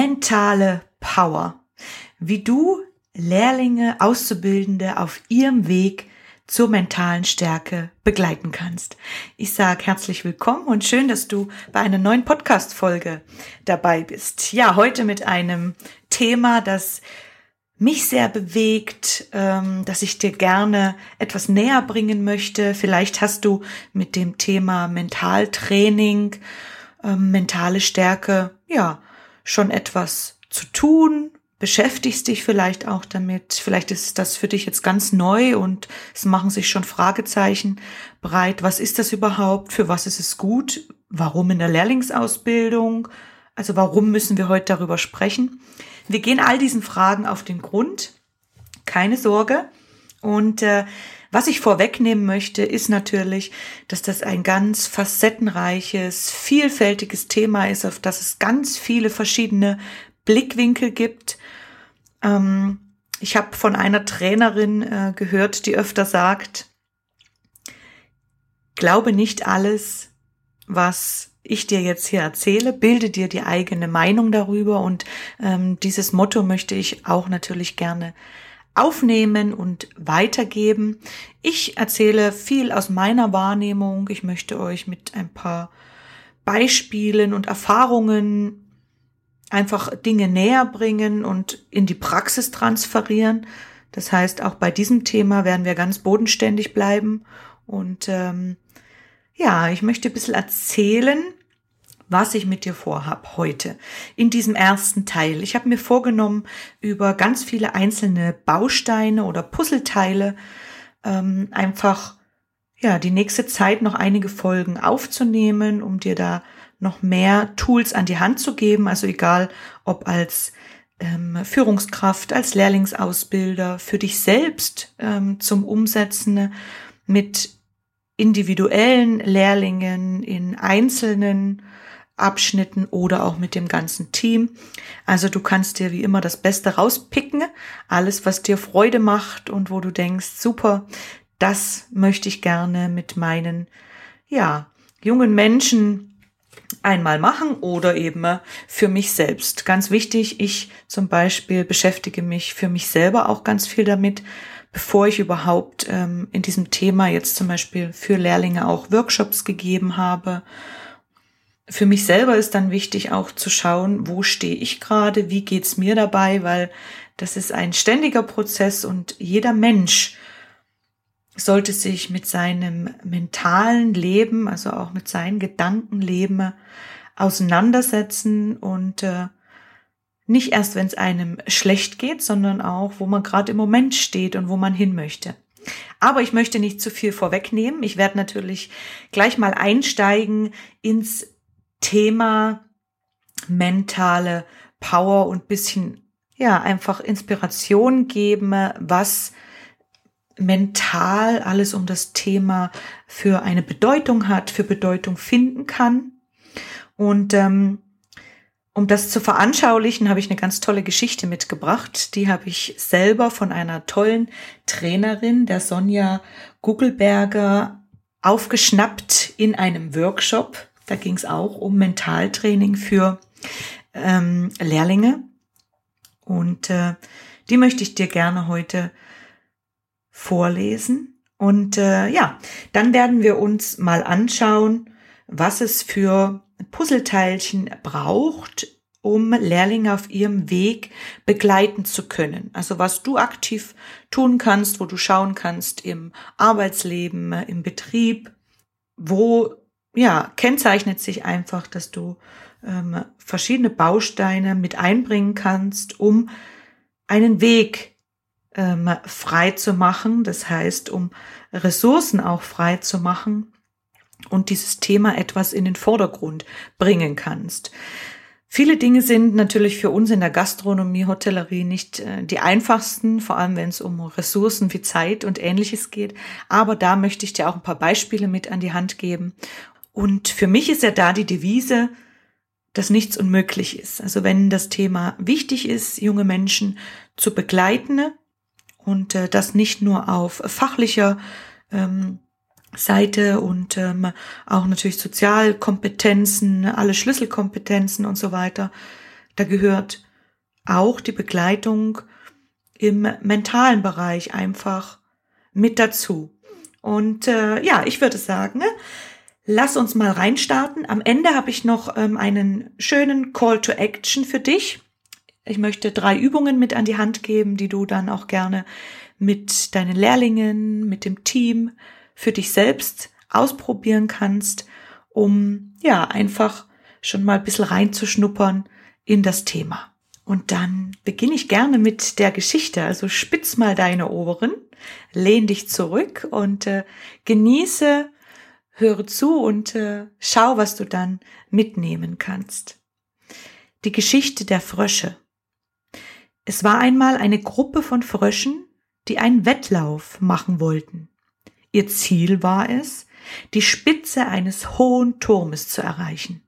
Mentale Power. Wie du Lehrlinge, Auszubildende auf ihrem Weg zur mentalen Stärke begleiten kannst. Ich sage herzlich willkommen und schön, dass du bei einer neuen Podcast-Folge dabei bist. Ja, heute mit einem Thema, das mich sehr bewegt, ähm, dass ich dir gerne etwas näher bringen möchte. Vielleicht hast du mit dem Thema Mentaltraining, ähm, mentale Stärke, ja, schon etwas zu tun, beschäftigst dich vielleicht auch damit. Vielleicht ist das für dich jetzt ganz neu und es machen sich schon Fragezeichen breit. Was ist das überhaupt? Für was ist es gut? Warum in der Lehrlingsausbildung? Also warum müssen wir heute darüber sprechen? Wir gehen all diesen Fragen auf den Grund. Keine Sorge. Und äh, was ich vorwegnehmen möchte, ist natürlich, dass das ein ganz facettenreiches, vielfältiges Thema ist, auf das es ganz viele verschiedene Blickwinkel gibt. Ähm, ich habe von einer Trainerin äh, gehört, die öfter sagt, glaube nicht alles, was ich dir jetzt hier erzähle, bilde dir die eigene Meinung darüber und ähm, dieses Motto möchte ich auch natürlich gerne aufnehmen und weitergeben. Ich erzähle viel aus meiner Wahrnehmung. Ich möchte euch mit ein paar Beispielen und Erfahrungen einfach Dinge näher bringen und in die Praxis transferieren. Das heißt, auch bei diesem Thema werden wir ganz bodenständig bleiben. Und ähm, ja, ich möchte ein bisschen erzählen, was ich mit dir vorhab heute in diesem ersten Teil. Ich habe mir vorgenommen, über ganz viele einzelne Bausteine oder Puzzleteile ähm, einfach ja die nächste Zeit noch einige Folgen aufzunehmen, um dir da noch mehr Tools an die Hand zu geben. Also egal, ob als ähm, Führungskraft, als Lehrlingsausbilder, für dich selbst ähm, zum Umsetzen mit individuellen Lehrlingen in einzelnen Abschnitten oder auch mit dem ganzen Team. Also du kannst dir wie immer das Beste rauspicken, alles, was dir Freude macht und wo du denkst, super, das möchte ich gerne mit meinen, ja, jungen Menschen einmal machen oder eben für mich selbst. Ganz wichtig, ich zum Beispiel beschäftige mich für mich selber auch ganz viel damit, bevor ich überhaupt ähm, in diesem Thema jetzt zum Beispiel für Lehrlinge auch Workshops gegeben habe für mich selber ist dann wichtig auch zu schauen, wo stehe ich gerade, wie geht's mir dabei, weil das ist ein ständiger Prozess und jeder Mensch sollte sich mit seinem mentalen Leben, also auch mit seinen Gedankenleben auseinandersetzen und äh, nicht erst, wenn es einem schlecht geht, sondern auch, wo man gerade im Moment steht und wo man hin möchte. Aber ich möchte nicht zu viel vorwegnehmen. Ich werde natürlich gleich mal einsteigen ins Thema mentale Power und bisschen, ja, einfach Inspiration geben, was mental alles um das Thema für eine Bedeutung hat, für Bedeutung finden kann. Und ähm, um das zu veranschaulichen, habe ich eine ganz tolle Geschichte mitgebracht. Die habe ich selber von einer tollen Trainerin, der Sonja Gugelberger, aufgeschnappt in einem Workshop. Da ging es auch um Mentaltraining für ähm, Lehrlinge. Und äh, die möchte ich dir gerne heute vorlesen. Und äh, ja, dann werden wir uns mal anschauen, was es für Puzzleteilchen braucht, um Lehrlinge auf ihrem Weg begleiten zu können. Also was du aktiv tun kannst, wo du schauen kannst im Arbeitsleben, im Betrieb, wo ja, kennzeichnet sich einfach, dass du ähm, verschiedene Bausteine mit einbringen kannst, um einen Weg ähm, frei zu machen, das heißt, um Ressourcen auch frei zu machen, und dieses Thema etwas in den Vordergrund bringen kannst. Viele Dinge sind natürlich für uns in der Gastronomie, Hotellerie nicht äh, die einfachsten, vor allem wenn es um Ressourcen wie Zeit und ähnliches geht. Aber da möchte ich dir auch ein paar Beispiele mit an die Hand geben. Und für mich ist ja da die Devise, dass nichts unmöglich ist. Also wenn das Thema wichtig ist, junge Menschen zu begleiten und äh, das nicht nur auf fachlicher ähm, Seite und ähm, auch natürlich Sozialkompetenzen, alle Schlüsselkompetenzen und so weiter. Da gehört auch die Begleitung im mentalen Bereich einfach mit dazu. Und äh, ja, ich würde sagen, lass uns mal reinstarten. Am Ende habe ich noch ähm, einen schönen Call to Action für dich. Ich möchte drei Übungen mit an die Hand geben, die du dann auch gerne mit deinen Lehrlingen, mit dem Team für dich selbst ausprobieren kannst, um ja einfach schon mal ein bisschen reinzuschnuppern in das Thema. Und dann beginne ich gerne mit der Geschichte. Also spitz mal deine Ohren, lehn dich zurück und äh, genieße, höre zu und äh, schau, was du dann mitnehmen kannst. Die Geschichte der Frösche. Es war einmal eine Gruppe von Fröschen, die einen Wettlauf machen wollten. Ihr Ziel war es, die Spitze eines hohen Turmes zu erreichen.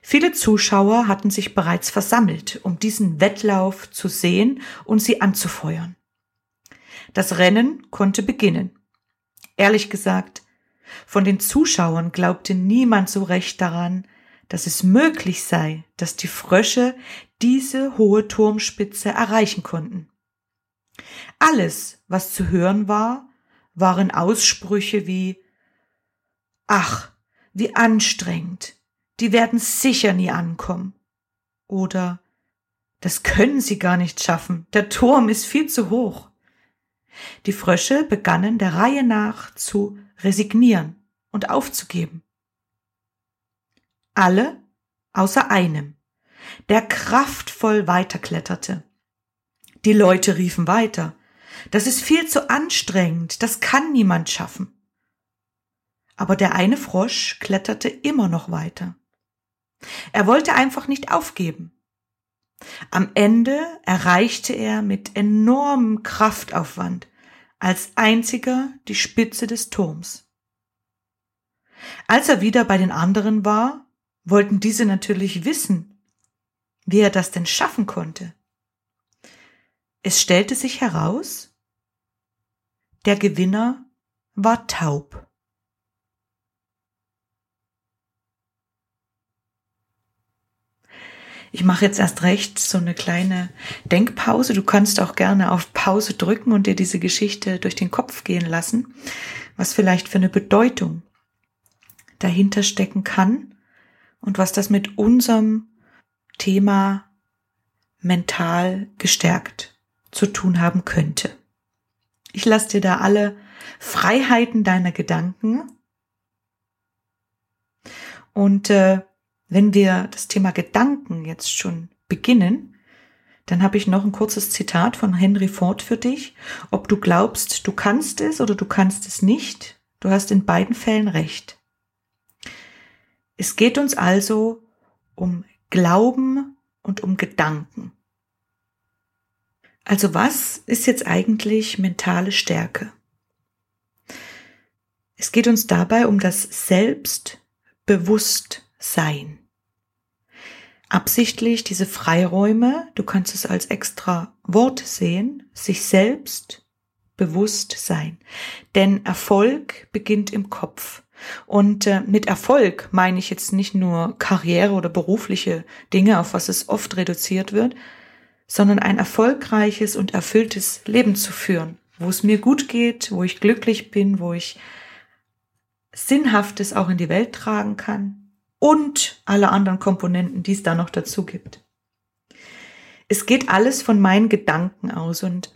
Viele Zuschauer hatten sich bereits versammelt, um diesen Wettlauf zu sehen und sie anzufeuern. Das Rennen konnte beginnen. Ehrlich gesagt, von den Zuschauern glaubte niemand so recht daran, dass es möglich sei, dass die Frösche diese hohe Turmspitze erreichen konnten. Alles, was zu hören war, waren Aussprüche wie Ach, wie anstrengend, die werden sicher nie ankommen. Oder Das können sie gar nicht schaffen, der Turm ist viel zu hoch. Die Frösche begannen der Reihe nach zu resignieren und aufzugeben. Alle außer einem, der kraftvoll weiterkletterte. Die Leute riefen weiter, das ist viel zu anstrengend, das kann niemand schaffen. Aber der eine Frosch kletterte immer noch weiter. Er wollte einfach nicht aufgeben. Am Ende erreichte er mit enormem Kraftaufwand als einziger die Spitze des Turms. Als er wieder bei den anderen war, wollten diese natürlich wissen, wie er das denn schaffen konnte. Es stellte sich heraus, der Gewinner war taub. Ich mache jetzt erst recht so eine kleine Denkpause. Du kannst auch gerne auf Pause drücken und dir diese Geschichte durch den Kopf gehen lassen, was vielleicht für eine Bedeutung dahinter stecken kann und was das mit unserem Thema mental gestärkt zu tun haben könnte. Ich lasse dir da alle Freiheiten deiner Gedanken. Und äh, wenn wir das Thema Gedanken jetzt schon beginnen, dann habe ich noch ein kurzes Zitat von Henry Ford für dich. Ob du glaubst, du kannst es oder du kannst es nicht, du hast in beiden Fällen recht. Es geht uns also um Glauben und um Gedanken. Also was ist jetzt eigentlich mentale Stärke? Es geht uns dabei um das Selbstbewusstsein. Absichtlich diese Freiräume, du kannst es als extra Wort sehen, sich selbst bewusst sein. Denn Erfolg beginnt im Kopf. Und äh, mit Erfolg meine ich jetzt nicht nur Karriere oder berufliche Dinge, auf was es oft reduziert wird, sondern ein erfolgreiches und erfülltes Leben zu führen, wo es mir gut geht, wo ich glücklich bin, wo ich Sinnhaftes auch in die Welt tragen kann und alle anderen Komponenten, die es da noch dazu gibt. Es geht alles von meinen Gedanken aus und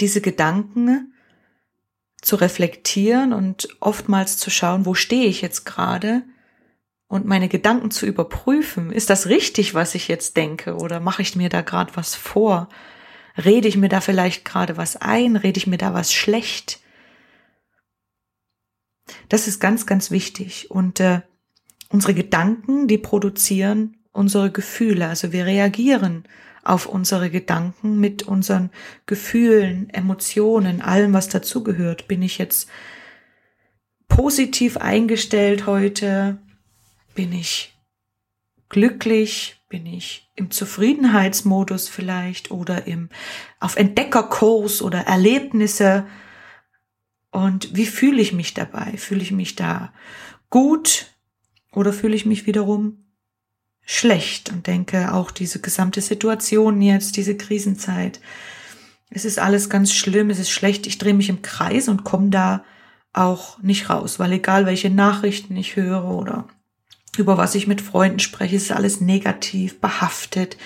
diese Gedanken zu reflektieren und oftmals zu schauen, wo stehe ich jetzt gerade und meine Gedanken zu überprüfen. Ist das richtig, was ich jetzt denke? Oder mache ich mir da gerade was vor? Rede ich mir da vielleicht gerade was ein? Rede ich mir da was schlecht? Das ist ganz, ganz wichtig. Und äh, unsere Gedanken, die produzieren unsere Gefühle. Also wir reagieren auf unsere Gedanken mit unseren Gefühlen, Emotionen, allem, was dazugehört. Bin ich jetzt positiv eingestellt heute? Bin ich glücklich? Bin ich im Zufriedenheitsmodus vielleicht oder im auf Entdeckerkurs oder Erlebnisse? Und wie fühle ich mich dabei? Fühle ich mich da gut oder fühle ich mich wiederum schlecht und denke auch diese gesamte Situation jetzt, diese Krisenzeit, es ist alles ganz schlimm, es ist schlecht, ich drehe mich im Kreis und komme da auch nicht raus, weil egal welche Nachrichten ich höre oder über was ich mit Freunden spreche, ist alles negativ behaftet.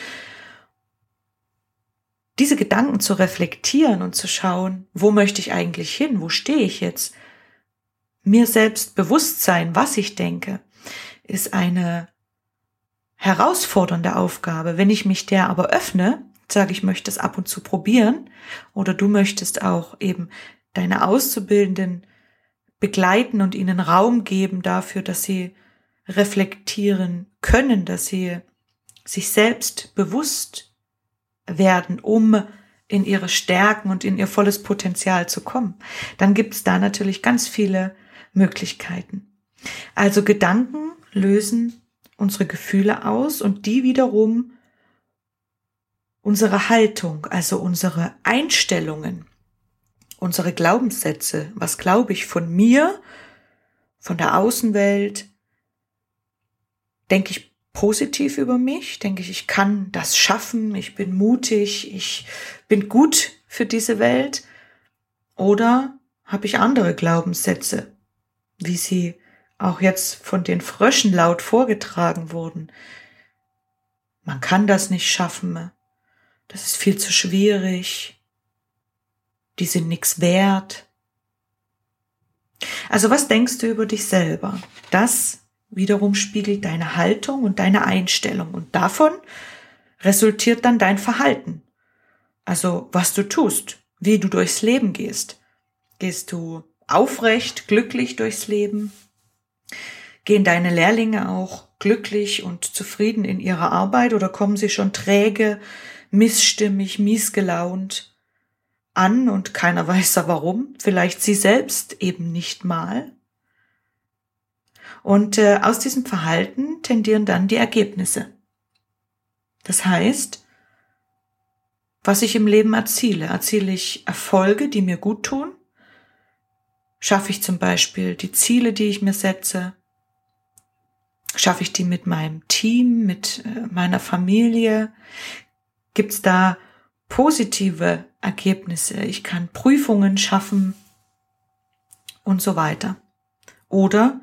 Diese Gedanken zu reflektieren und zu schauen, wo möchte ich eigentlich hin, wo stehe ich jetzt, mir selbst bewusst sein, was ich denke, ist eine herausfordernde Aufgabe. Wenn ich mich der aber öffne, sage ich möchte es ab und zu probieren oder du möchtest auch eben deine Auszubildenden begleiten und ihnen Raum geben dafür, dass sie reflektieren können, dass sie sich selbst bewusst werden, um in ihre Stärken und in ihr volles Potenzial zu kommen, dann gibt es da natürlich ganz viele Möglichkeiten. Also Gedanken lösen unsere Gefühle aus und die wiederum unsere Haltung, also unsere Einstellungen, unsere Glaubenssätze. Was glaube ich von mir, von der Außenwelt? Denke ich positiv über mich? Denke ich, ich kann das schaffen? Ich bin mutig? Ich bin gut für diese Welt? Oder habe ich andere Glaubenssätze, wie sie auch jetzt von den Fröschen laut vorgetragen wurden. Man kann das nicht schaffen. Das ist viel zu schwierig. Die sind nichts wert. Also was denkst du über dich selber? Das wiederum spiegelt deine Haltung und deine Einstellung und davon resultiert dann dein Verhalten. Also was du tust, wie du durchs Leben gehst. Gehst du aufrecht, glücklich durchs Leben? Gehen deine Lehrlinge auch glücklich und zufrieden in ihrer Arbeit oder kommen sie schon träge, missstimmig, miesgelaunt an und keiner weiß da warum? Vielleicht sie selbst eben nicht mal. Und äh, aus diesem Verhalten tendieren dann die Ergebnisse. Das heißt, was ich im Leben erziele. Erziele ich Erfolge, die mir gut tun? Schaffe ich zum Beispiel die Ziele, die ich mir setze? Schaffe ich die mit meinem Team, mit äh, meiner Familie? Gibt es da positive Ergebnisse? Ich kann Prüfungen schaffen und so weiter. Oder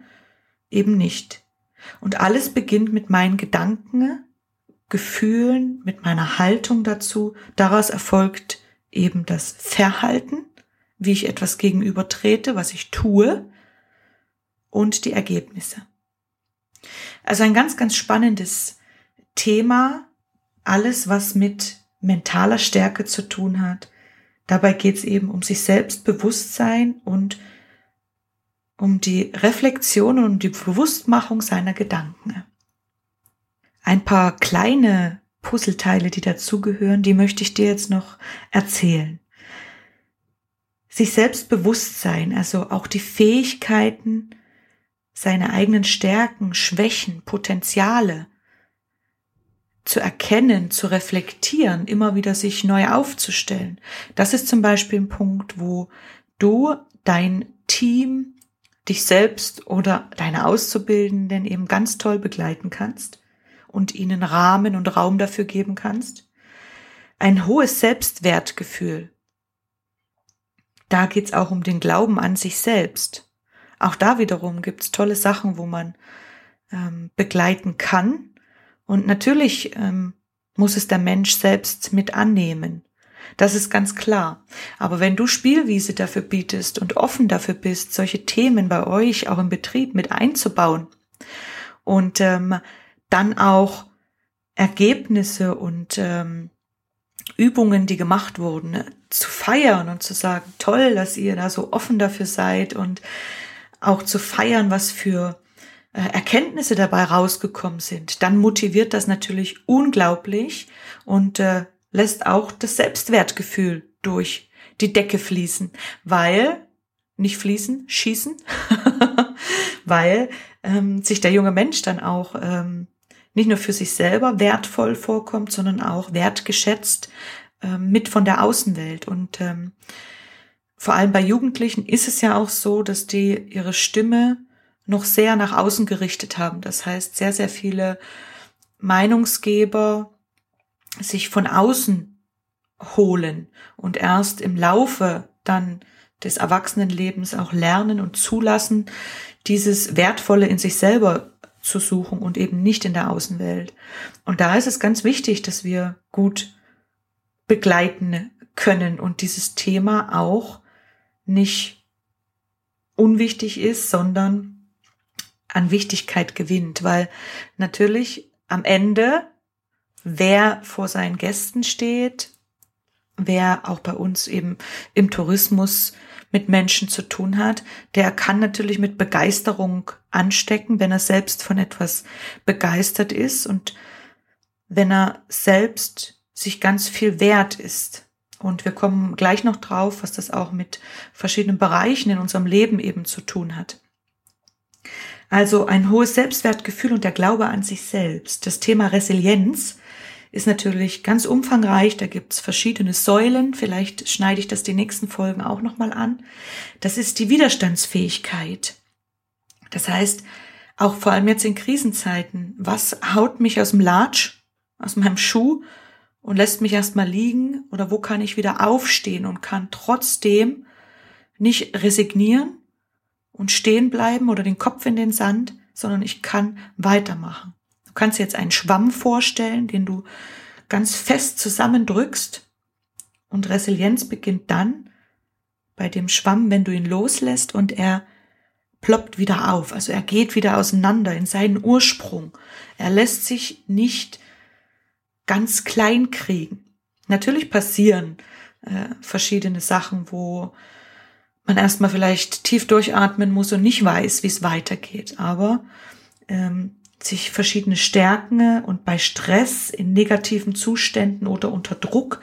eben nicht. Und alles beginnt mit meinen Gedanken, Gefühlen, mit meiner Haltung dazu. Daraus erfolgt eben das Verhalten, wie ich etwas gegenüber trete, was ich tue und die Ergebnisse. Also ein ganz, ganz spannendes Thema, alles, was mit mentaler Stärke zu tun hat. Dabei geht es eben um sich selbst Bewusstsein und um die Reflexion und die Bewusstmachung seiner Gedanken. Ein paar kleine Puzzleteile, die dazugehören, die möchte ich dir jetzt noch erzählen. Sich selbst sein, also auch die Fähigkeiten, seine eigenen Stärken, Schwächen, Potenziale zu erkennen, zu reflektieren, immer wieder sich neu aufzustellen. Das ist zum Beispiel ein Punkt, wo du dein Team, dich selbst oder deine Auszubildenden eben ganz toll begleiten kannst und ihnen Rahmen und Raum dafür geben kannst. Ein hohes Selbstwertgefühl. Da geht's auch um den Glauben an sich selbst. Auch da wiederum gibt's tolle Sachen, wo man ähm, begleiten kann. Und natürlich ähm, muss es der Mensch selbst mit annehmen. Das ist ganz klar. Aber wenn du Spielwiese dafür bietest und offen dafür bist, solche Themen bei euch auch im Betrieb mit einzubauen und ähm, dann auch Ergebnisse und ähm, Übungen, die gemacht wurden, zu feiern und zu sagen, toll, dass ihr da so offen dafür seid und auch zu feiern, was für äh, Erkenntnisse dabei rausgekommen sind, dann motiviert das natürlich unglaublich und äh, lässt auch das Selbstwertgefühl durch die Decke fließen, weil nicht fließen, schießen, weil ähm, sich der junge Mensch dann auch ähm, nicht nur für sich selber wertvoll vorkommt, sondern auch wertgeschätzt ähm, mit von der Außenwelt. Und ähm, vor allem bei Jugendlichen ist es ja auch so, dass die ihre Stimme noch sehr nach außen gerichtet haben. Das heißt, sehr, sehr viele Meinungsgeber sich von außen holen und erst im Laufe dann des Erwachsenenlebens auch lernen und zulassen, dieses Wertvolle in sich selber zu suchen und eben nicht in der Außenwelt. Und da ist es ganz wichtig, dass wir gut begleiten können und dieses Thema auch nicht unwichtig ist, sondern an Wichtigkeit gewinnt, weil natürlich am Ende, wer vor seinen Gästen steht, wer auch bei uns eben im Tourismus mit Menschen zu tun hat, der kann natürlich mit Begeisterung anstecken, wenn er selbst von etwas begeistert ist und wenn er selbst sich ganz viel wert ist. Und wir kommen gleich noch drauf, was das auch mit verschiedenen Bereichen in unserem Leben eben zu tun hat. Also ein hohes Selbstwertgefühl und der Glaube an sich selbst. Das Thema Resilienz ist natürlich ganz umfangreich. Da gibt's verschiedene Säulen. Vielleicht schneide ich das die nächsten Folgen auch nochmal an. Das ist die Widerstandsfähigkeit. Das heißt, auch vor allem jetzt in Krisenzeiten, was haut mich aus dem Latsch, aus meinem Schuh und lässt mich erstmal liegen oder wo kann ich wieder aufstehen und kann trotzdem nicht resignieren und stehen bleiben oder den Kopf in den Sand, sondern ich kann weitermachen. Du kannst jetzt einen Schwamm vorstellen, den du ganz fest zusammendrückst. Und Resilienz beginnt dann bei dem Schwamm, wenn du ihn loslässt und er ploppt wieder auf. Also er geht wieder auseinander in seinen Ursprung. Er lässt sich nicht ganz klein kriegen. Natürlich passieren äh, verschiedene Sachen, wo man erstmal vielleicht tief durchatmen muss und nicht weiß, wie es weitergeht. Aber ähm, sich verschiedene Stärken und bei Stress, in negativen Zuständen oder unter Druck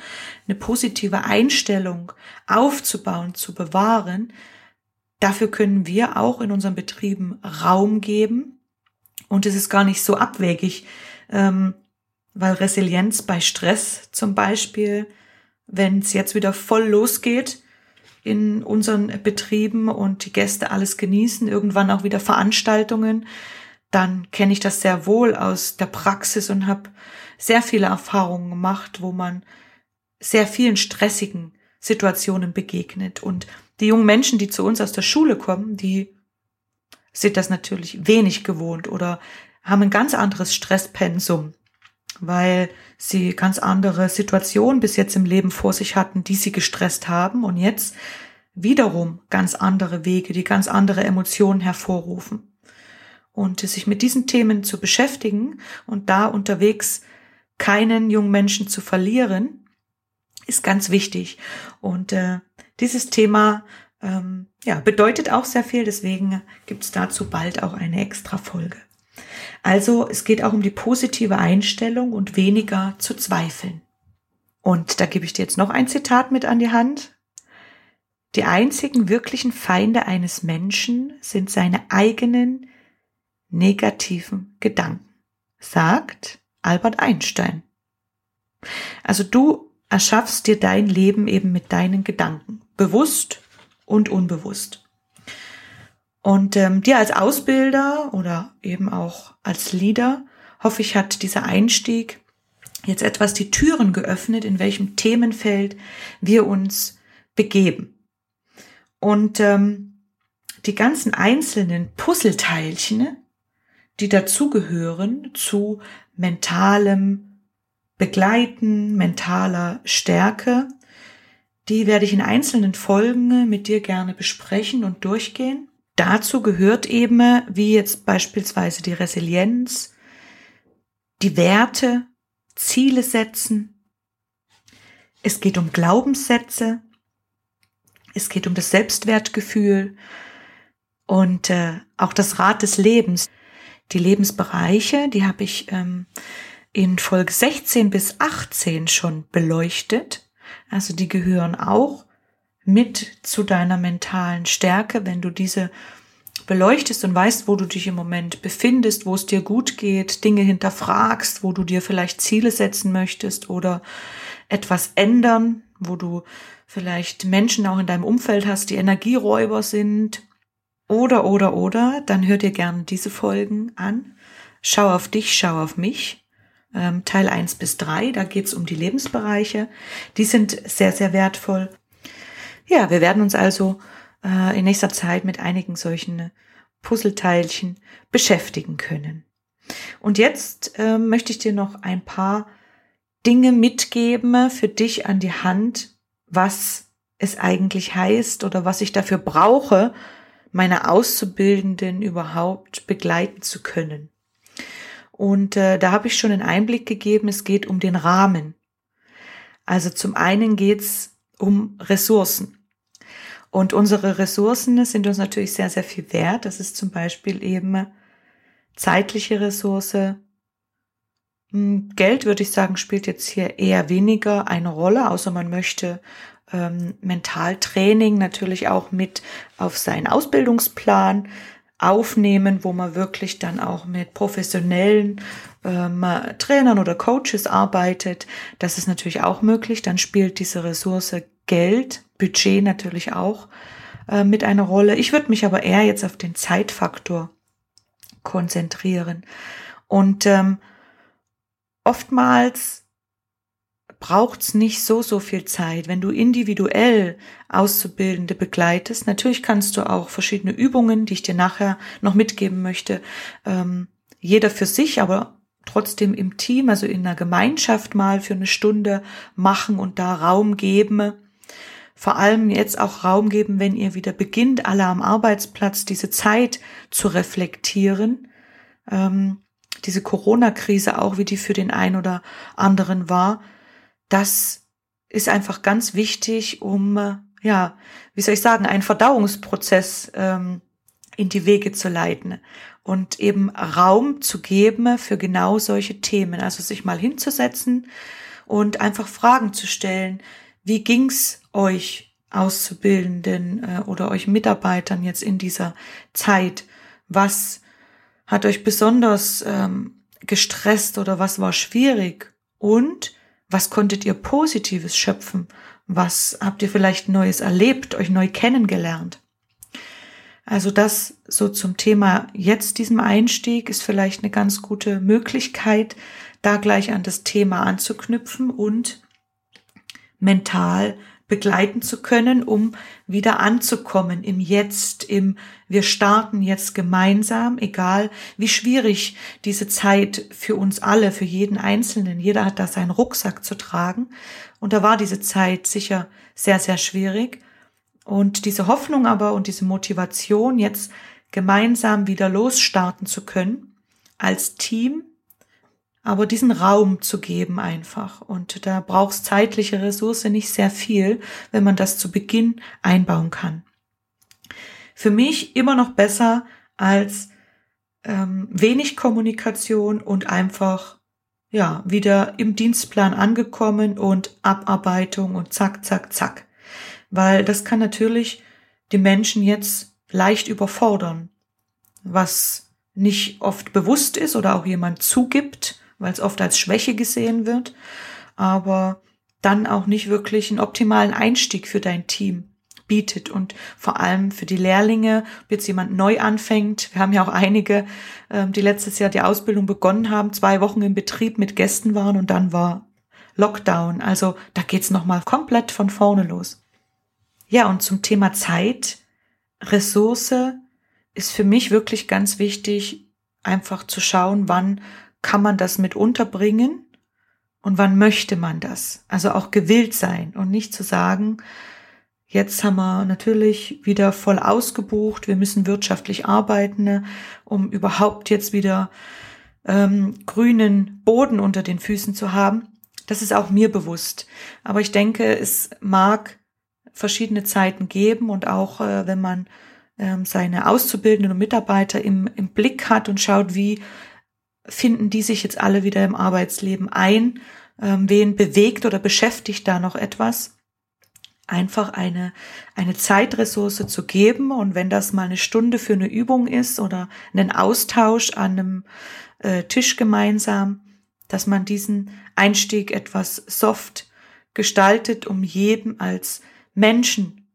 eine positive Einstellung aufzubauen, zu bewahren, dafür können wir auch in unseren Betrieben Raum geben. Und es ist gar nicht so abwegig, ähm, weil Resilienz bei Stress zum Beispiel, wenn es jetzt wieder voll losgeht, in unseren Betrieben und die Gäste alles genießen, irgendwann auch wieder Veranstaltungen, dann kenne ich das sehr wohl aus der Praxis und habe sehr viele Erfahrungen gemacht, wo man sehr vielen stressigen Situationen begegnet. Und die jungen Menschen, die zu uns aus der Schule kommen, die sind das natürlich wenig gewohnt oder haben ein ganz anderes Stresspensum, weil sie ganz andere Situationen bis jetzt im Leben vor sich hatten, die sie gestresst haben und jetzt wiederum ganz andere Wege, die ganz andere Emotionen hervorrufen und sich mit diesen Themen zu beschäftigen und da unterwegs keinen jungen Menschen zu verlieren, ist ganz wichtig. Und äh, dieses Thema ähm, ja, bedeutet auch sehr viel, deswegen gibt es dazu bald auch eine extra Folge. Also es geht auch um die positive Einstellung und weniger zu zweifeln. Und da gebe ich dir jetzt noch ein Zitat mit an die Hand. Die einzigen wirklichen Feinde eines Menschen sind seine eigenen negativen Gedanken, sagt Albert Einstein. Also du erschaffst dir dein Leben eben mit deinen Gedanken, bewusst und unbewusst. Und ähm, dir als Ausbilder oder eben auch als Leader, hoffe ich, hat dieser Einstieg jetzt etwas die Türen geöffnet, in welchem Themenfeld wir uns begeben. Und ähm, die ganzen einzelnen Puzzleteilchen, die dazugehören zu mentalem Begleiten, mentaler Stärke. Die werde ich in einzelnen Folgen mit dir gerne besprechen und durchgehen. Dazu gehört eben, wie jetzt beispielsweise die Resilienz, die Werte, Ziele setzen. Es geht um Glaubenssätze. Es geht um das Selbstwertgefühl. Und äh, auch das Rad des Lebens, die Lebensbereiche, die habe ich ähm, in Folge 16 bis 18 schon beleuchtet. Also die gehören auch mit zu deiner mentalen Stärke, wenn du diese beleuchtest und weißt, wo du dich im Moment befindest, wo es dir gut geht, Dinge hinterfragst, wo du dir vielleicht Ziele setzen möchtest oder etwas ändern, wo du vielleicht Menschen auch in deinem Umfeld hast, die Energieräuber sind. Oder, oder, oder, dann hör dir gerne diese Folgen an. Schau auf dich, schau auf mich. Ähm, Teil 1 bis 3, da geht's um die Lebensbereiche. Die sind sehr, sehr wertvoll. Ja, wir werden uns also äh, in nächster Zeit mit einigen solchen Puzzleteilchen beschäftigen können. Und jetzt äh, möchte ich dir noch ein paar Dinge mitgeben für dich an die Hand, was es eigentlich heißt oder was ich dafür brauche, meine Auszubildenden überhaupt begleiten zu können. Und äh, da habe ich schon einen Einblick gegeben, es geht um den Rahmen. Also zum einen geht's um Ressourcen. Und unsere Ressourcen sind uns natürlich sehr, sehr viel wert. Das ist zum Beispiel eben zeitliche Ressource. Hm, Geld, würde ich sagen, spielt jetzt hier eher weniger eine Rolle, außer man möchte ähm, Mentaltraining natürlich auch mit auf seinen Ausbildungsplan aufnehmen, wo man wirklich dann auch mit professionellen ähm, Trainern oder Coaches arbeitet. Das ist natürlich auch möglich. Dann spielt diese Ressource Geld, Budget natürlich auch äh, mit einer Rolle. Ich würde mich aber eher jetzt auf den Zeitfaktor konzentrieren. Und ähm, oftmals braucht's nicht so, so viel Zeit. Wenn du individuell Auszubildende begleitest, natürlich kannst du auch verschiedene Übungen, die ich dir nachher noch mitgeben möchte, ähm, jeder für sich, aber trotzdem im Team, also in einer Gemeinschaft mal für eine Stunde machen und da Raum geben, vor allem jetzt auch Raum geben, wenn ihr wieder beginnt, alle am Arbeitsplatz diese Zeit zu reflektieren, ähm, diese Corona-Krise auch, wie die für den einen oder anderen war, das ist einfach ganz wichtig, um, äh, ja, wie soll ich sagen, einen Verdauungsprozess ähm, in die Wege zu leiten und eben Raum zu geben für genau solche Themen. Also sich mal hinzusetzen und einfach Fragen zu stellen. Wie ging's euch Auszubildenden äh, oder euch Mitarbeitern jetzt in dieser Zeit? Was hat euch besonders ähm, gestresst oder was war schwierig? Und was konntet ihr Positives schöpfen? Was habt ihr vielleicht Neues erlebt, euch neu kennengelernt? Also das so zum Thema jetzt diesem Einstieg ist vielleicht eine ganz gute Möglichkeit, da gleich an das Thema anzuknüpfen und mental begleiten zu können, um wieder anzukommen im Jetzt, im wir starten jetzt gemeinsam, egal wie schwierig diese Zeit für uns alle, für jeden Einzelnen, jeder hat da seinen Rucksack zu tragen. Und da war diese Zeit sicher sehr, sehr schwierig. Und diese Hoffnung aber und diese Motivation jetzt gemeinsam wieder losstarten zu können als Team aber diesen Raum zu geben einfach. Und da braucht zeitliche Ressource nicht sehr viel, wenn man das zu Beginn einbauen kann. Für mich immer noch besser als ähm, wenig Kommunikation und einfach ja wieder im Dienstplan angekommen und Abarbeitung und zack, zack, zack. Weil das kann natürlich die Menschen jetzt leicht überfordern, was nicht oft bewusst ist oder auch jemand zugibt weil es oft als Schwäche gesehen wird, aber dann auch nicht wirklich einen optimalen Einstieg für dein Team bietet und vor allem für die Lehrlinge, ob jetzt jemand neu anfängt. Wir haben ja auch einige, ähm, die letztes Jahr die Ausbildung begonnen haben, zwei Wochen im Betrieb mit Gästen waren und dann war Lockdown. Also da geht's noch mal komplett von vorne los. Ja, und zum Thema Zeit, Ressource ist für mich wirklich ganz wichtig, einfach zu schauen, wann kann man das mit unterbringen und wann möchte man das? Also auch gewillt sein und nicht zu sagen, jetzt haben wir natürlich wieder voll ausgebucht, wir müssen wirtschaftlich arbeiten, ne, um überhaupt jetzt wieder ähm, grünen Boden unter den Füßen zu haben. Das ist auch mir bewusst. Aber ich denke, es mag verschiedene Zeiten geben und auch äh, wenn man ähm, seine Auszubildenden und Mitarbeiter im, im Blick hat und schaut, wie finden die sich jetzt alle wieder im Arbeitsleben ein, ähm, wen bewegt oder beschäftigt da noch etwas einfach eine, eine Zeitressource zu geben. Und wenn das mal eine Stunde für eine Übung ist oder einen Austausch an einem äh, Tisch gemeinsam, dass man diesen Einstieg etwas soft gestaltet, um jedem als Menschen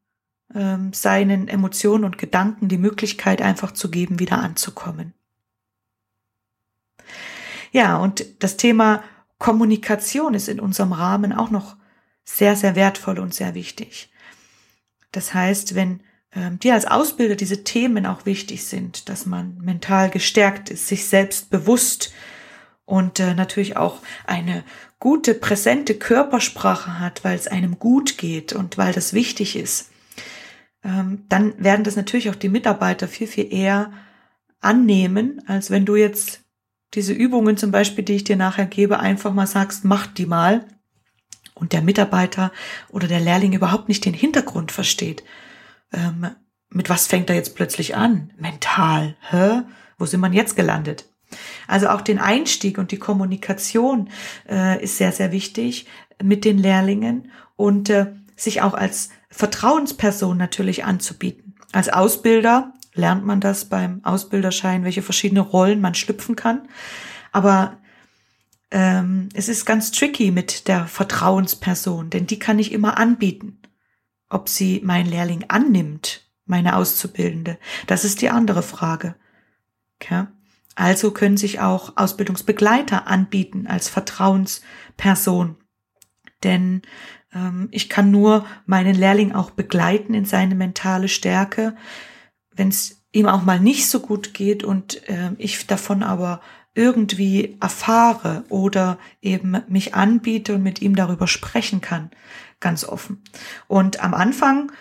ähm, seinen Emotionen und Gedanken die Möglichkeit einfach zu geben, wieder anzukommen. Ja, und das Thema Kommunikation ist in unserem Rahmen auch noch sehr, sehr wertvoll und sehr wichtig. Das heißt, wenn ähm, dir als Ausbilder diese Themen auch wichtig sind, dass man mental gestärkt ist, sich selbst bewusst und äh, natürlich auch eine gute, präsente Körpersprache hat, weil es einem gut geht und weil das wichtig ist, ähm, dann werden das natürlich auch die Mitarbeiter viel, viel eher annehmen, als wenn du jetzt diese Übungen zum Beispiel, die ich dir nachher gebe, einfach mal sagst, mach die mal und der Mitarbeiter oder der Lehrling überhaupt nicht den Hintergrund versteht. Ähm, mit was fängt er jetzt plötzlich an? Mental. Hä? Wo sind man jetzt gelandet? Also auch den Einstieg und die Kommunikation äh, ist sehr, sehr wichtig mit den Lehrlingen und äh, sich auch als Vertrauensperson natürlich anzubieten. Als Ausbilder lernt man das beim Ausbilderschein, welche verschiedene Rollen man schlüpfen kann. Aber ähm, es ist ganz tricky mit der Vertrauensperson, denn die kann ich immer anbieten. Ob sie mein Lehrling annimmt, meine Auszubildende, das ist die andere Frage. Okay? Also können sich auch Ausbildungsbegleiter anbieten als Vertrauensperson. Denn ähm, ich kann nur meinen Lehrling auch begleiten in seine mentale Stärke, wenn es ihm auch mal nicht so gut geht und äh, ich davon aber irgendwie erfahre oder eben mich anbiete und mit ihm darüber sprechen kann, ganz offen. Und am Anfang,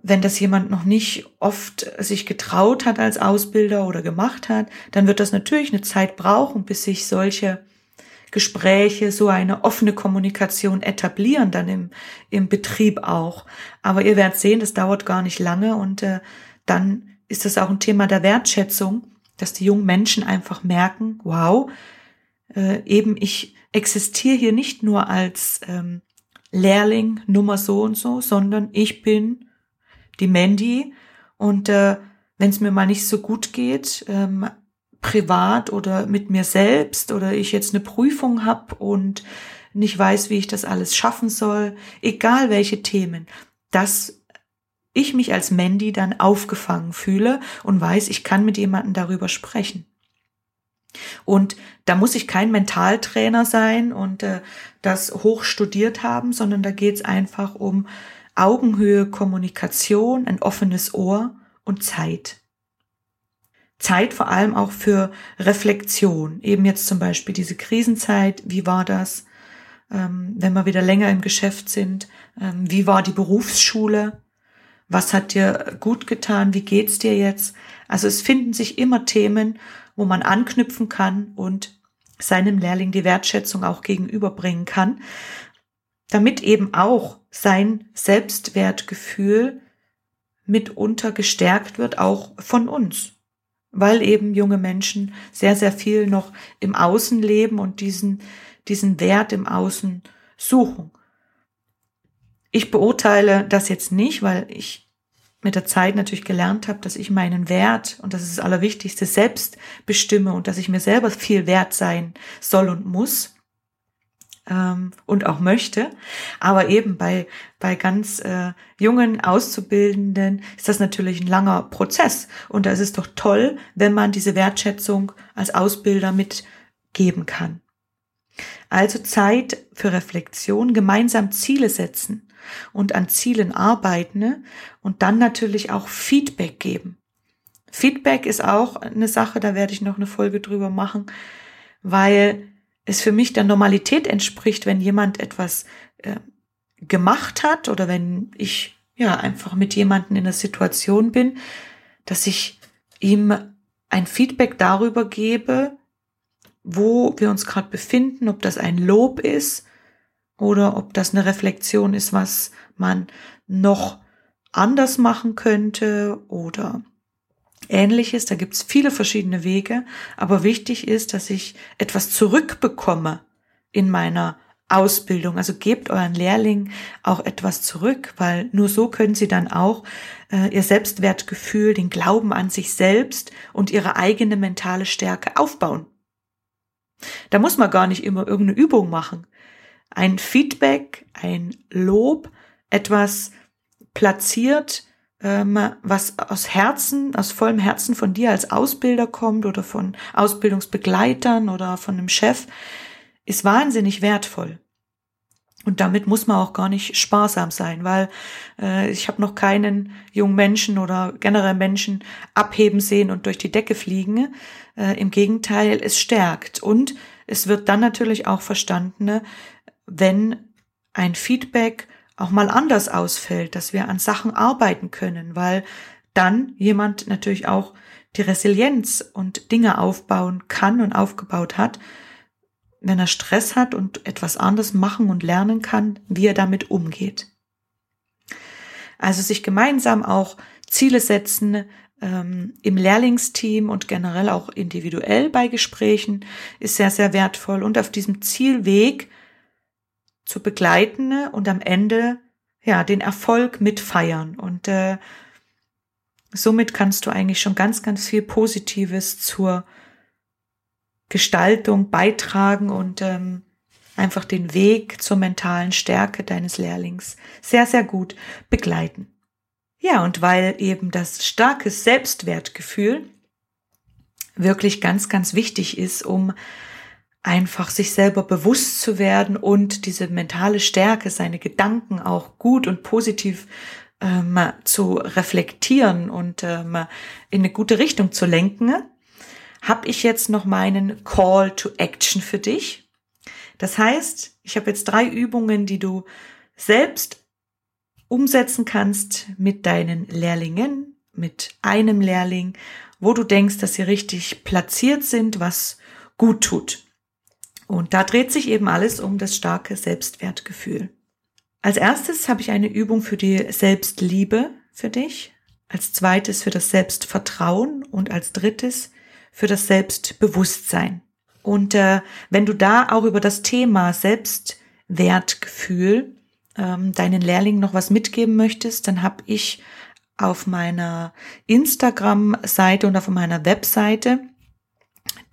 wenn das jemand noch nicht oft sich getraut hat als Ausbilder oder gemacht hat, dann wird das natürlich eine Zeit brauchen, bis sich solche Gespräche, so eine offene Kommunikation etablieren, dann im, im Betrieb auch. Aber ihr werdet sehen, das dauert gar nicht lange und äh, dann ist das auch ein Thema der Wertschätzung dass die jungen Menschen einfach merken, wow, äh, eben ich existiere hier nicht nur als ähm, Lehrling Nummer so und so, sondern ich bin die Mandy. Und äh, wenn es mir mal nicht so gut geht, ähm, privat oder mit mir selbst oder ich jetzt eine Prüfung habe und nicht weiß, wie ich das alles schaffen soll, egal welche Themen, das ich mich als Mandy dann aufgefangen fühle und weiß, ich kann mit jemandem darüber sprechen. Und da muss ich kein Mentaltrainer sein und äh, das hoch studiert haben, sondern da geht es einfach um Augenhöhe, Kommunikation, ein offenes Ohr und Zeit. Zeit vor allem auch für Reflexion. Eben jetzt zum Beispiel diese Krisenzeit. Wie war das, ähm, wenn wir wieder länger im Geschäft sind? Ähm, wie war die Berufsschule? Was hat dir gut getan? Wie geht's dir jetzt? Also es finden sich immer Themen, wo man anknüpfen kann und seinem Lehrling die Wertschätzung auch gegenüberbringen kann, damit eben auch sein Selbstwertgefühl mitunter gestärkt wird, auch von uns. Weil eben junge Menschen sehr, sehr viel noch im Außen leben und diesen, diesen Wert im Außen suchen. Ich beurteile das jetzt nicht, weil ich mit der Zeit natürlich gelernt habe, dass ich meinen Wert, und das ist das Allerwichtigste, selbst bestimme und dass ich mir selber viel wert sein soll und muss ähm, und auch möchte. Aber eben bei, bei ganz äh, jungen Auszubildenden ist das natürlich ein langer Prozess. Und da ist es doch toll, wenn man diese Wertschätzung als Ausbilder mitgeben kann. Also Zeit für Reflexion, gemeinsam Ziele setzen und an Zielen arbeiten ne? und dann natürlich auch Feedback geben. Feedback ist auch eine Sache, da werde ich noch eine Folge drüber machen, weil es für mich der Normalität entspricht, wenn jemand etwas äh, gemacht hat oder wenn ich ja einfach mit jemandem in einer Situation bin, dass ich ihm ein Feedback darüber gebe, wo wir uns gerade befinden, ob das ein Lob ist oder ob das eine Reflexion ist, was man noch anders machen könnte oder ähnliches. Da gibt's viele verschiedene Wege, aber wichtig ist, dass ich etwas zurückbekomme in meiner Ausbildung. Also gebt euren Lehrling auch etwas zurück, weil nur so können sie dann auch äh, ihr Selbstwertgefühl, den Glauben an sich selbst und ihre eigene mentale Stärke aufbauen. Da muss man gar nicht immer irgendeine Übung machen. Ein Feedback, ein Lob, etwas platziert, ähm, was aus Herzen, aus vollem Herzen von dir als Ausbilder kommt oder von Ausbildungsbegleitern oder von einem Chef, ist wahnsinnig wertvoll. Und damit muss man auch gar nicht sparsam sein, weil äh, ich habe noch keinen jungen Menschen oder generell Menschen abheben sehen und durch die Decke fliegen. Äh, Im Gegenteil, es stärkt. Und es wird dann natürlich auch verstanden, wenn ein Feedback auch mal anders ausfällt, dass wir an Sachen arbeiten können, weil dann jemand natürlich auch die Resilienz und Dinge aufbauen kann und aufgebaut hat, wenn er Stress hat und etwas anderes machen und lernen kann, wie er damit umgeht. Also sich gemeinsam auch Ziele setzen ähm, im Lehrlingsteam und generell auch individuell bei Gesprächen ist sehr, sehr wertvoll und auf diesem Zielweg zu begleiten und am Ende ja den Erfolg mitfeiern und äh, somit kannst du eigentlich schon ganz, ganz viel Positives zur Gestaltung beitragen und ähm, einfach den Weg zur mentalen Stärke deines Lehrlings sehr, sehr gut begleiten. Ja, und weil eben das starke Selbstwertgefühl wirklich ganz, ganz wichtig ist, um einfach sich selber bewusst zu werden und diese mentale Stärke, seine Gedanken auch gut und positiv ähm, zu reflektieren und ähm, in eine gute Richtung zu lenken, habe ich jetzt noch meinen Call to Action für dich. Das heißt, ich habe jetzt drei Übungen, die du selbst umsetzen kannst mit deinen Lehrlingen, mit einem Lehrling, wo du denkst, dass sie richtig platziert sind, was gut tut. Und da dreht sich eben alles um das starke Selbstwertgefühl. Als erstes habe ich eine Übung für die Selbstliebe für dich, als zweites für das Selbstvertrauen und als drittes für das Selbstbewusstsein. Und äh, wenn du da auch über das Thema Selbstwertgefühl ähm, deinen Lehrlingen noch was mitgeben möchtest, dann habe ich auf meiner Instagram-Seite und auf meiner Webseite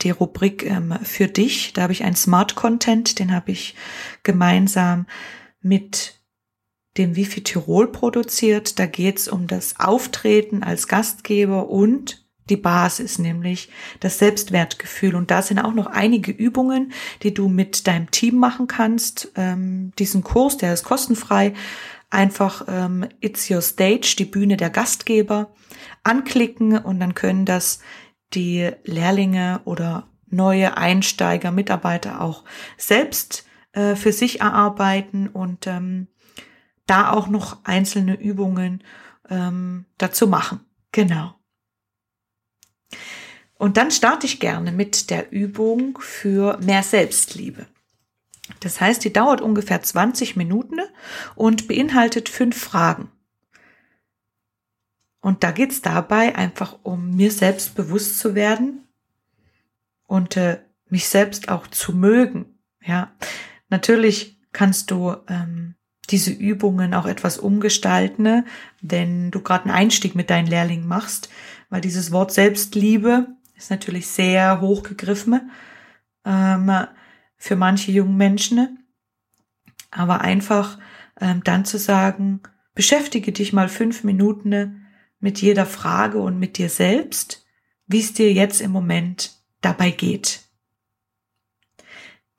die Rubrik ähm, für dich. Da habe ich einen Smart Content, den habe ich gemeinsam mit dem Wifi Tirol produziert. Da geht es um das Auftreten als Gastgeber und die Basis, nämlich das Selbstwertgefühl. Und da sind auch noch einige Übungen, die du mit deinem Team machen kannst. Ähm, diesen Kurs, der ist kostenfrei. Einfach ähm, It's Your Stage, die Bühne der Gastgeber, anklicken und dann können das die Lehrlinge oder neue Einsteiger, Mitarbeiter auch selbst äh, für sich erarbeiten und ähm, da auch noch einzelne Übungen ähm, dazu machen. Genau. Und dann starte ich gerne mit der Übung für mehr Selbstliebe. Das heißt, die dauert ungefähr 20 Minuten und beinhaltet fünf Fragen. Und da geht es dabei einfach um mir selbst bewusst zu werden und äh, mich selbst auch zu mögen. Ja, natürlich kannst du ähm, diese Übungen auch etwas umgestalten, ne? wenn du gerade einen Einstieg mit deinen Lehrlingen machst, weil dieses Wort Selbstliebe ist natürlich sehr hochgegriffen ähm, für manche jungen Menschen. Aber einfach ähm, dann zu sagen, beschäftige dich mal fünf Minuten mit jeder Frage und mit dir selbst, wie es dir jetzt im Moment dabei geht.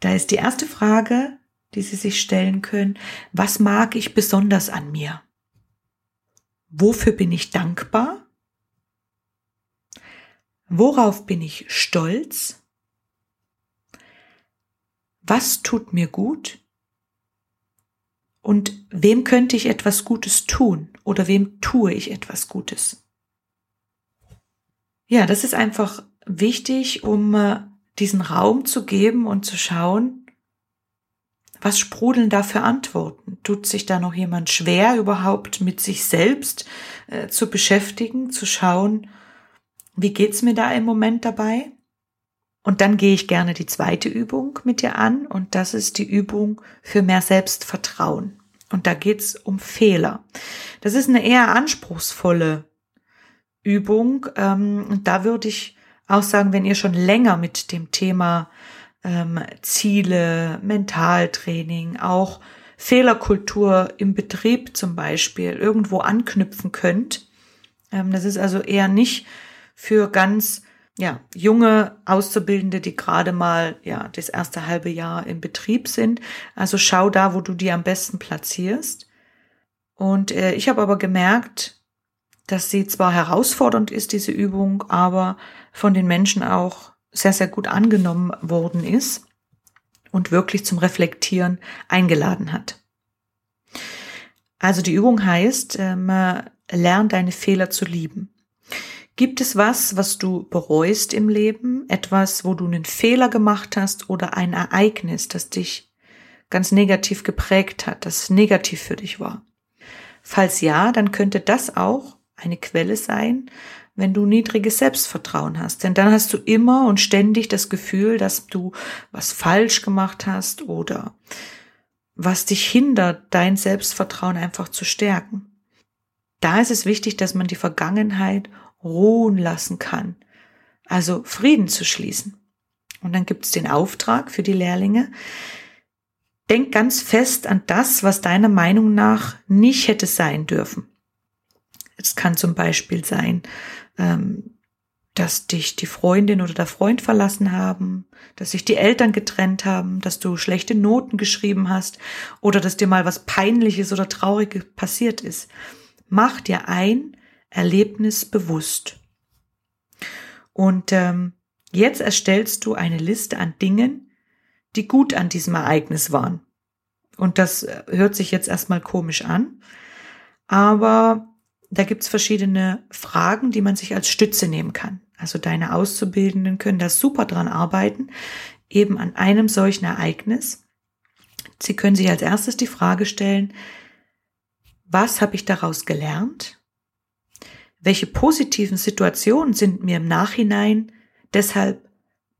Da ist die erste Frage, die Sie sich stellen können, was mag ich besonders an mir? Wofür bin ich dankbar? Worauf bin ich stolz? Was tut mir gut? Und wem könnte ich etwas Gutes tun oder wem tue ich etwas Gutes? Ja, das ist einfach wichtig, um äh, diesen Raum zu geben und zu schauen, Was sprudeln da für Antworten? Tut sich da noch jemand schwer, überhaupt mit sich selbst äh, zu beschäftigen, zu schauen, wie geht's mir da im Moment dabei? Und dann gehe ich gerne die zweite Übung mit dir an und das ist die Übung für mehr Selbstvertrauen. Und da geht's um Fehler. Das ist eine eher anspruchsvolle Übung. Ähm, da würde ich auch sagen, wenn ihr schon länger mit dem Thema ähm, Ziele, Mentaltraining, auch Fehlerkultur im Betrieb zum Beispiel irgendwo anknüpfen könnt. Ähm, das ist also eher nicht für ganz ja, junge Auszubildende, die gerade mal ja das erste halbe Jahr im Betrieb sind. Also schau da, wo du die am besten platzierst. Und äh, ich habe aber gemerkt, dass sie zwar herausfordernd ist, diese Übung, aber von den Menschen auch sehr, sehr gut angenommen worden ist und wirklich zum Reflektieren eingeladen hat. Also die Übung heißt, ähm, lern deine Fehler zu lieben. Gibt es was, was du bereust im Leben? Etwas, wo du einen Fehler gemacht hast oder ein Ereignis, das dich ganz negativ geprägt hat, das negativ für dich war? Falls ja, dann könnte das auch eine Quelle sein, wenn du niedriges Selbstvertrauen hast. Denn dann hast du immer und ständig das Gefühl, dass du was falsch gemacht hast oder was dich hindert, dein Selbstvertrauen einfach zu stärken. Da ist es wichtig, dass man die Vergangenheit ruhen lassen kann. Also Frieden zu schließen. Und dann gibt es den Auftrag für die Lehrlinge. Denk ganz fest an das, was deiner Meinung nach nicht hätte sein dürfen. Es kann zum Beispiel sein, ähm, dass dich die Freundin oder der Freund verlassen haben, dass sich die Eltern getrennt haben, dass du schlechte Noten geschrieben hast oder dass dir mal was Peinliches oder Trauriges passiert ist. Mach dir ein Erlebnis bewusst. Und ähm, jetzt erstellst du eine Liste an Dingen, die gut an diesem Ereignis waren. Und das äh, hört sich jetzt erstmal komisch an, aber da gibt's verschiedene Fragen, die man sich als Stütze nehmen kann. Also deine Auszubildenden können da super dran arbeiten, eben an einem solchen Ereignis. Sie können sich als erstes die Frage stellen, was habe ich daraus gelernt? Welche positiven Situationen sind mir im Nachhinein deshalb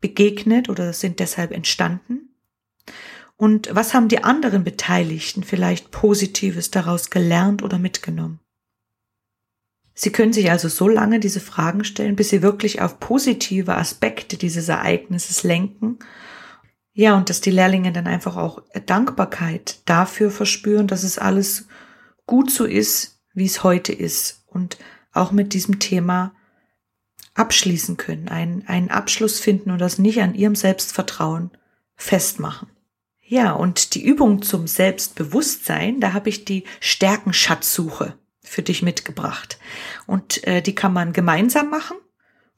begegnet oder sind deshalb entstanden? Und was haben die anderen Beteiligten vielleicht Positives daraus gelernt oder mitgenommen? Sie können sich also so lange diese Fragen stellen, bis Sie wirklich auf positive Aspekte dieses Ereignisses lenken. Ja, und dass die Lehrlinge dann einfach auch Dankbarkeit dafür verspüren, dass es alles gut so ist, wie es heute ist und auch mit diesem Thema abschließen können, einen, einen Abschluss finden und das nicht an ihrem Selbstvertrauen festmachen. Ja, und die Übung zum Selbstbewusstsein, da habe ich die Stärkenschatzsuche für dich mitgebracht. Und äh, die kann man gemeinsam machen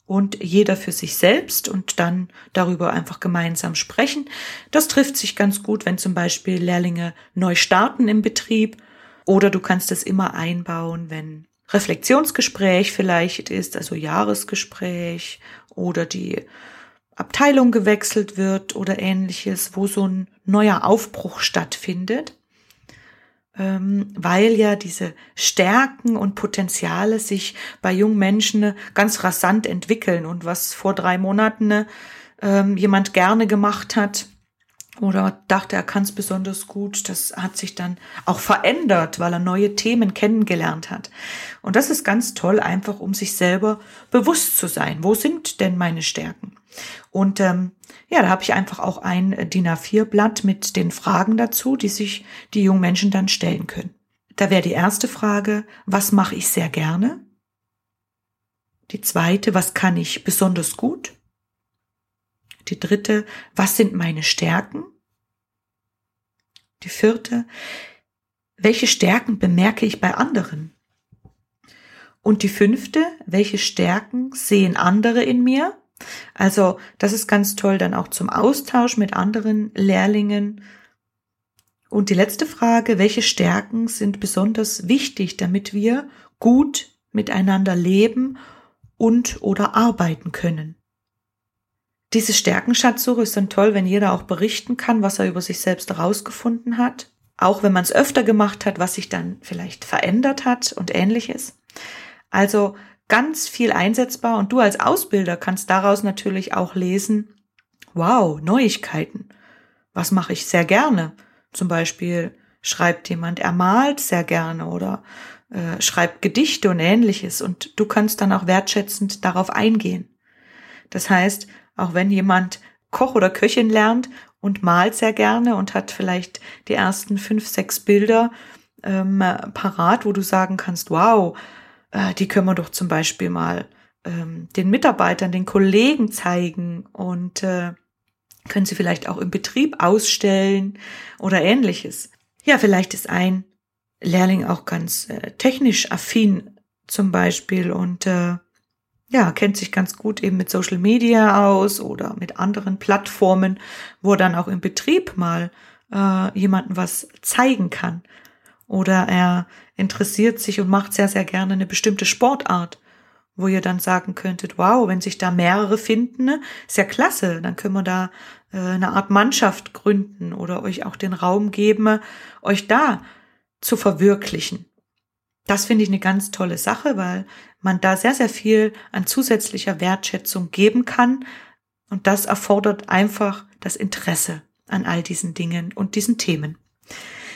und jeder für sich selbst und dann darüber einfach gemeinsam sprechen. Das trifft sich ganz gut, wenn zum Beispiel Lehrlinge neu starten im Betrieb oder du kannst es immer einbauen, wenn Reflexionsgespräch vielleicht ist, also Jahresgespräch oder die Abteilung gewechselt wird oder ähnliches, wo so ein neuer Aufbruch stattfindet. Ähm, weil ja diese Stärken und Potenziale sich bei jungen Menschen ganz rasant entwickeln. Und was vor drei Monaten ähm, jemand gerne gemacht hat oder dachte, er kann es besonders gut, das hat sich dann auch verändert, weil er neue Themen kennengelernt hat. Und das ist ganz toll, einfach um sich selber bewusst zu sein. Wo sind denn meine Stärken? Und ähm, ja, da habe ich einfach auch ein DIN A4-Blatt mit den Fragen dazu, die sich die jungen Menschen dann stellen können. Da wäre die erste Frage, was mache ich sehr gerne? Die zweite, was kann ich besonders gut? Die dritte, was sind meine Stärken? Die vierte, welche Stärken bemerke ich bei anderen? Und die fünfte, welche Stärken sehen andere in mir? Also das ist ganz toll dann auch zum Austausch mit anderen Lehrlingen. Und die letzte Frage, welche Stärken sind besonders wichtig, damit wir gut miteinander leben und oder arbeiten können? Diese Stärkenschatzsuche ist dann toll, wenn jeder auch berichten kann, was er über sich selbst herausgefunden hat. Auch wenn man es öfter gemacht hat, was sich dann vielleicht verändert hat und ähnliches. Also ganz viel einsetzbar und du als Ausbilder kannst daraus natürlich auch lesen, wow, Neuigkeiten. Was mache ich sehr gerne? Zum Beispiel schreibt jemand, er malt sehr gerne oder äh, schreibt Gedichte und ähnliches und du kannst dann auch wertschätzend darauf eingehen. Das heißt, auch wenn jemand Koch oder Köchin lernt und malt sehr gerne und hat vielleicht die ersten fünf, sechs Bilder ähm, parat, wo du sagen kannst, wow, äh, die können wir doch zum Beispiel mal ähm, den Mitarbeitern, den Kollegen zeigen und äh, können sie vielleicht auch im Betrieb ausstellen oder ähnliches. Ja, vielleicht ist ein Lehrling auch ganz äh, technisch affin zum Beispiel und äh, ja, kennt sich ganz gut eben mit Social Media aus oder mit anderen Plattformen, wo dann auch im Betrieb mal äh, jemanden was zeigen kann. Oder er interessiert sich und macht sehr, sehr gerne eine bestimmte Sportart, wo ihr dann sagen könntet, wow, wenn sich da mehrere finden, ne, ist ja klasse, dann können wir da äh, eine Art Mannschaft gründen oder euch auch den Raum geben, euch da zu verwirklichen. Das finde ich eine ganz tolle Sache, weil man da sehr, sehr viel an zusätzlicher Wertschätzung geben kann. Und das erfordert einfach das Interesse an all diesen Dingen und diesen Themen.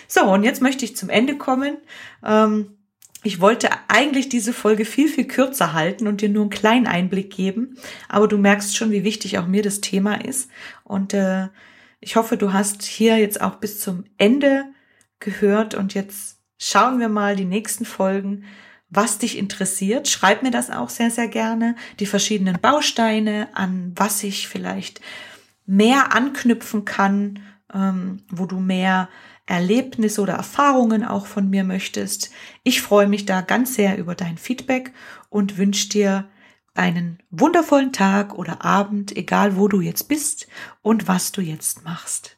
So, und jetzt möchte ich zum Ende kommen. Ähm, ich wollte eigentlich diese Folge viel, viel kürzer halten und dir nur einen kleinen Einblick geben. Aber du merkst schon, wie wichtig auch mir das Thema ist. Und äh, ich hoffe, du hast hier jetzt auch bis zum Ende gehört und jetzt schauen wir mal die nächsten Folgen, was dich interessiert. Schreib mir das auch sehr, sehr gerne. Die verschiedenen Bausteine, an was ich vielleicht mehr anknüpfen kann, ähm, wo du mehr Erlebnisse oder Erfahrungen auch von mir möchtest. Ich freue mich da ganz sehr über dein Feedback und wünsche dir einen wundervollen Tag oder Abend, egal wo du jetzt bist und was du jetzt machst.